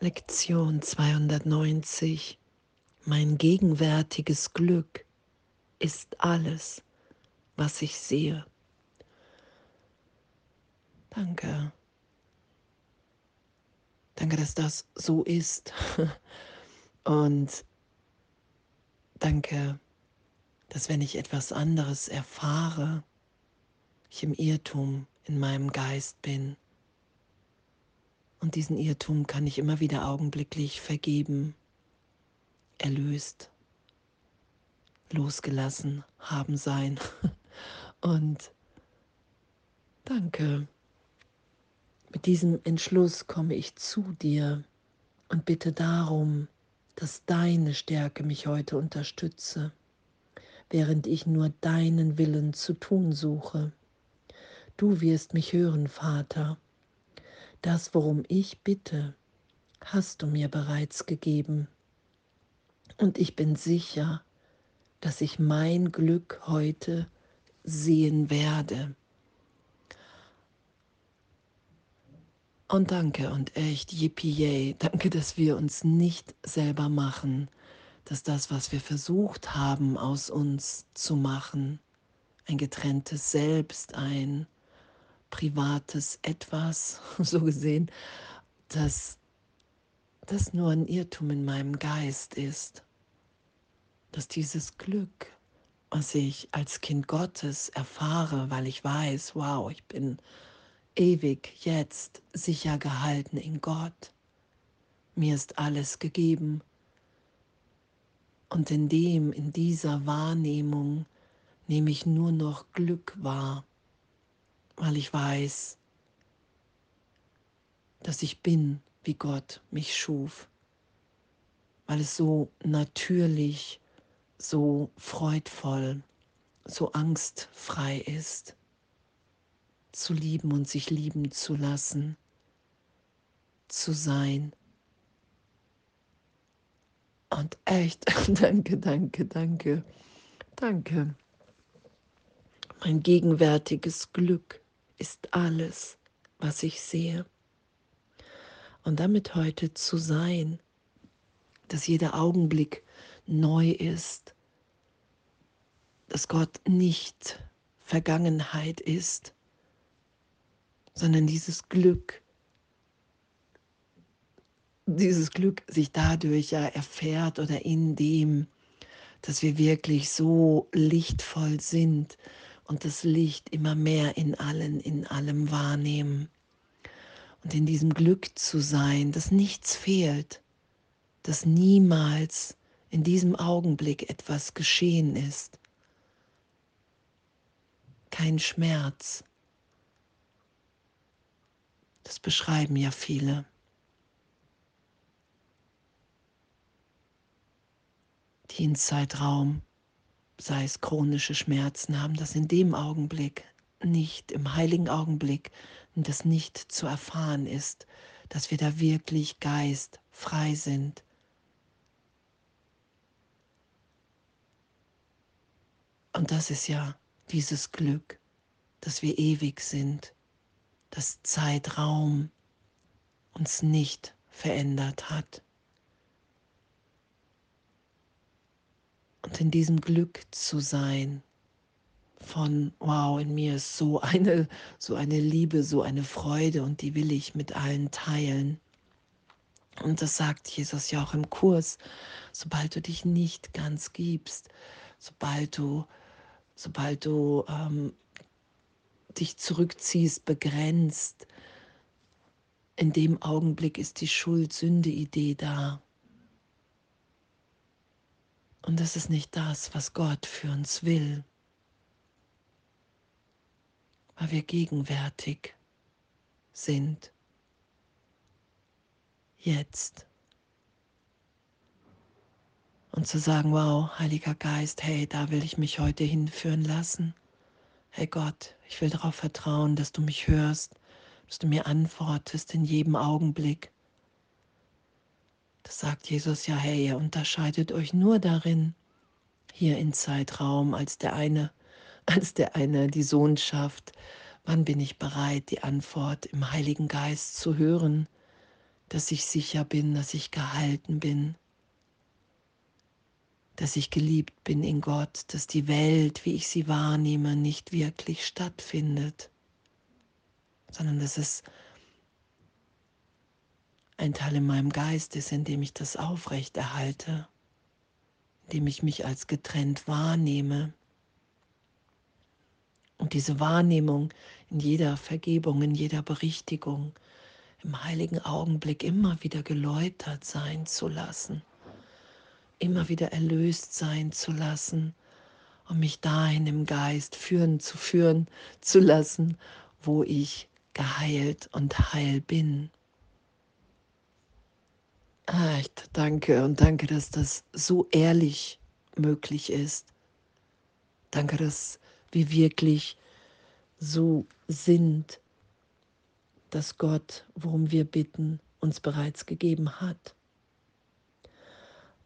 Lektion 290. Mein gegenwärtiges Glück ist alles, was ich sehe. Danke. Danke, dass das so ist. Und danke, dass wenn ich etwas anderes erfahre, ich im Irrtum in meinem Geist bin. Und diesen Irrtum kann ich immer wieder augenblicklich vergeben, erlöst, losgelassen haben sein. Und danke. Mit diesem Entschluss komme ich zu dir und bitte darum, dass deine Stärke mich heute unterstütze, während ich nur deinen Willen zu tun suche. Du wirst mich hören, Vater das, worum ich bitte, hast du mir bereits gegeben. Und ich bin sicher, dass ich mein Glück heute sehen werde. Und danke und echt, yippie danke, dass wir uns nicht selber machen, dass das, was wir versucht haben aus uns zu machen, ein getrenntes Selbst, ein privates Etwas, so gesehen, dass das nur ein Irrtum in meinem Geist ist, dass dieses Glück, was ich als Kind Gottes erfahre, weil ich weiß, wow, ich bin ewig jetzt sicher gehalten in Gott, mir ist alles gegeben. Und in dem, in dieser Wahrnehmung nehme ich nur noch Glück wahr weil ich weiß, dass ich bin, wie Gott mich schuf, weil es so natürlich, so freudvoll, so angstfrei ist, zu lieben und sich lieben zu lassen, zu sein. Und echt, danke, danke, danke, danke. Mein gegenwärtiges Glück ist alles, was ich sehe. Und damit heute zu sein, dass jeder Augenblick neu ist, dass Gott nicht Vergangenheit ist, sondern dieses Glück, dieses Glück sich dadurch ja erfährt oder in dem, dass wir wirklich so lichtvoll sind, und das Licht immer mehr in allen, in allem wahrnehmen. Und in diesem Glück zu sein, dass nichts fehlt, dass niemals in diesem Augenblick etwas geschehen ist. Kein Schmerz. Das beschreiben ja viele. Die in Zeitraum sei es chronische Schmerzen haben, das in dem Augenblick nicht, im heiligen Augenblick, das nicht zu erfahren ist, dass wir da wirklich geistfrei sind. Und das ist ja dieses Glück, dass wir ewig sind, dass Zeitraum uns nicht verändert hat. Und in diesem Glück zu sein von wow, in mir ist so eine so eine Liebe, so eine Freude und die will ich mit allen teilen. Und das sagt Jesus ja auch im Kurs, sobald du dich nicht ganz gibst, sobald du sobald du ähm, dich zurückziehst, begrenzt, in dem Augenblick ist die Schuld-Sünde-Idee da. Und das ist nicht das, was Gott für uns will, weil wir gegenwärtig sind. Jetzt. Und zu sagen, wow, Heiliger Geist, hey, da will ich mich heute hinführen lassen. Hey Gott, ich will darauf vertrauen, dass du mich hörst, dass du mir antwortest in jedem Augenblick. Das sagt Jesus ja, hey, ihr unterscheidet euch nur darin, hier in Zeitraum, als der eine, als der eine die Sohnschaft, wann bin ich bereit, die Antwort im Heiligen Geist zu hören, dass ich sicher bin, dass ich gehalten bin, dass ich geliebt bin in Gott, dass die Welt, wie ich sie wahrnehme, nicht wirklich stattfindet, sondern dass es ein Teil in meinem Geist ist, in dem ich das aufrechterhalte, in dem ich mich als getrennt wahrnehme. Und diese Wahrnehmung in jeder Vergebung, in jeder Berichtigung, im heiligen Augenblick immer wieder geläutert sein zu lassen, immer wieder erlöst sein zu lassen und mich dahin im Geist führen zu führen zu lassen, wo ich geheilt und heil bin. Echt, danke und danke, dass das so ehrlich möglich ist. Danke, dass wir wirklich so sind, dass Gott, worum wir bitten, uns bereits gegeben hat.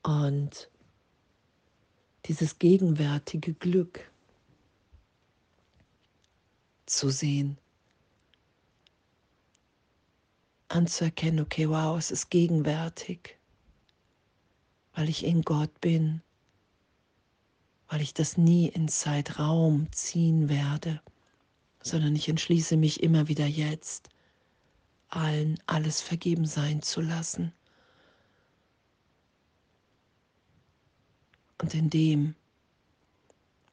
Und dieses gegenwärtige Glück zu sehen, anzuerkennen, okay, wow, es ist gegenwärtig, weil ich in Gott bin, weil ich das nie in Zeitraum ziehen werde, sondern ich entschließe mich immer wieder jetzt, allen alles vergeben sein zu lassen. Und in dem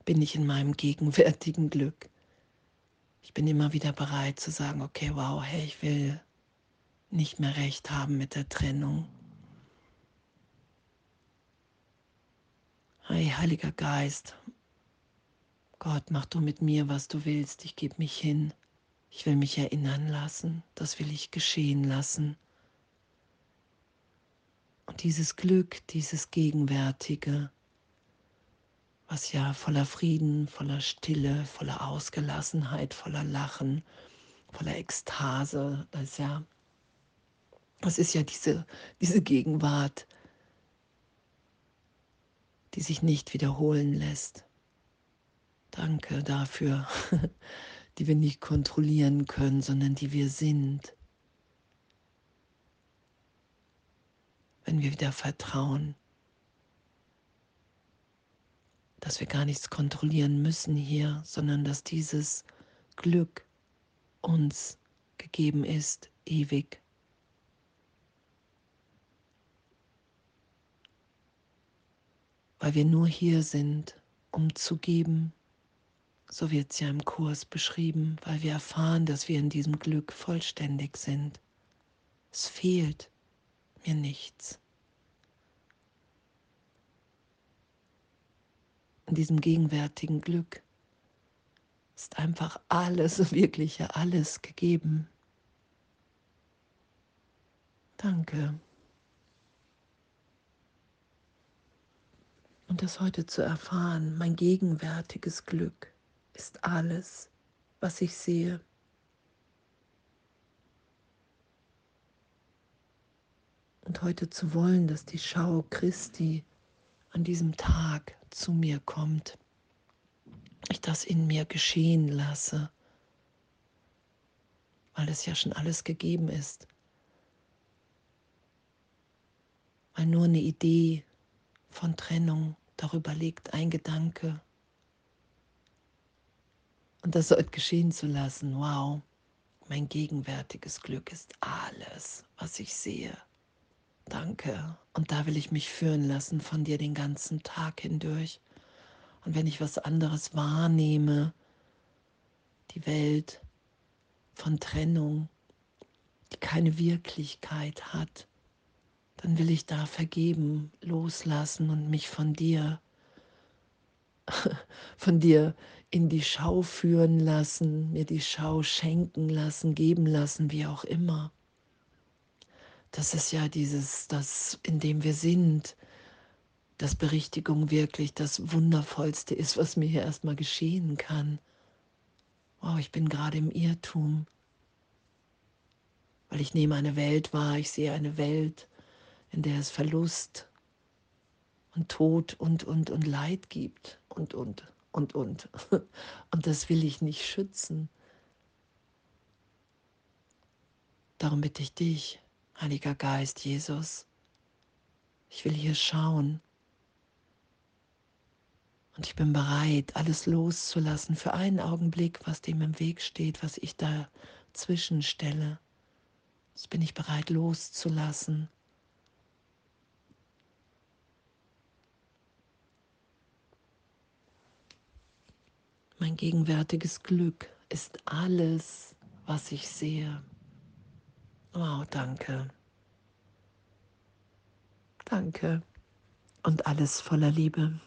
bin ich in meinem gegenwärtigen Glück. Ich bin immer wieder bereit zu sagen, okay, wow, hey, ich will nicht mehr recht haben mit der Trennung. Hey, Heiliger Geist, Gott, mach du mit mir, was du willst. Ich gebe mich hin. Ich will mich erinnern lassen. Das will ich geschehen lassen. Und dieses Glück, dieses Gegenwärtige, was ja voller Frieden, voller Stille, voller Ausgelassenheit, voller Lachen, voller Ekstase, das ist ja das ist ja diese, diese Gegenwart, die sich nicht wiederholen lässt. Danke dafür, die wir nicht kontrollieren können, sondern die wir sind. Wenn wir wieder vertrauen, dass wir gar nichts kontrollieren müssen hier, sondern dass dieses Glück uns gegeben ist, ewig. Weil wir nur hier sind, um zu geben. So wird es ja im Kurs beschrieben, weil wir erfahren, dass wir in diesem Glück vollständig sind. Es fehlt mir nichts. In diesem gegenwärtigen Glück ist einfach alles, wirkliche alles gegeben. Danke. Das heute zu erfahren, mein gegenwärtiges Glück ist alles, was ich sehe. Und heute zu wollen, dass die Schau Christi an diesem Tag zu mir kommt, ich das in mir geschehen lasse, weil es ja schon alles gegeben ist, weil nur eine Idee von Trennung darüber liegt, ein Gedanke. Und das heute geschehen zu lassen, wow, mein gegenwärtiges Glück ist alles, was ich sehe. Danke. Und da will ich mich führen lassen von dir den ganzen Tag hindurch. Und wenn ich was anderes wahrnehme, die Welt von Trennung, die keine Wirklichkeit hat, dann will ich da vergeben, loslassen und mich von dir, von dir in die Schau führen lassen, mir die Schau schenken lassen, geben lassen, wie auch immer. Das ist ja dieses, das, in dem wir sind, dass Berichtigung wirklich das Wundervollste ist, was mir hier erstmal geschehen kann. Wow, ich bin gerade im Irrtum, weil ich nehme eine Welt wahr, ich sehe eine Welt, in der es Verlust und Tod und, und, und Leid gibt und, und, und, und. Und das will ich nicht schützen. Darum bitte ich dich, Heiliger Geist, Jesus, ich will hier schauen. Und ich bin bereit, alles loszulassen für einen Augenblick, was dem im Weg steht, was ich dazwischen stelle. Das bin ich bereit loszulassen. Mein gegenwärtiges Glück ist alles, was ich sehe. Wow, danke. Danke. Und alles voller Liebe.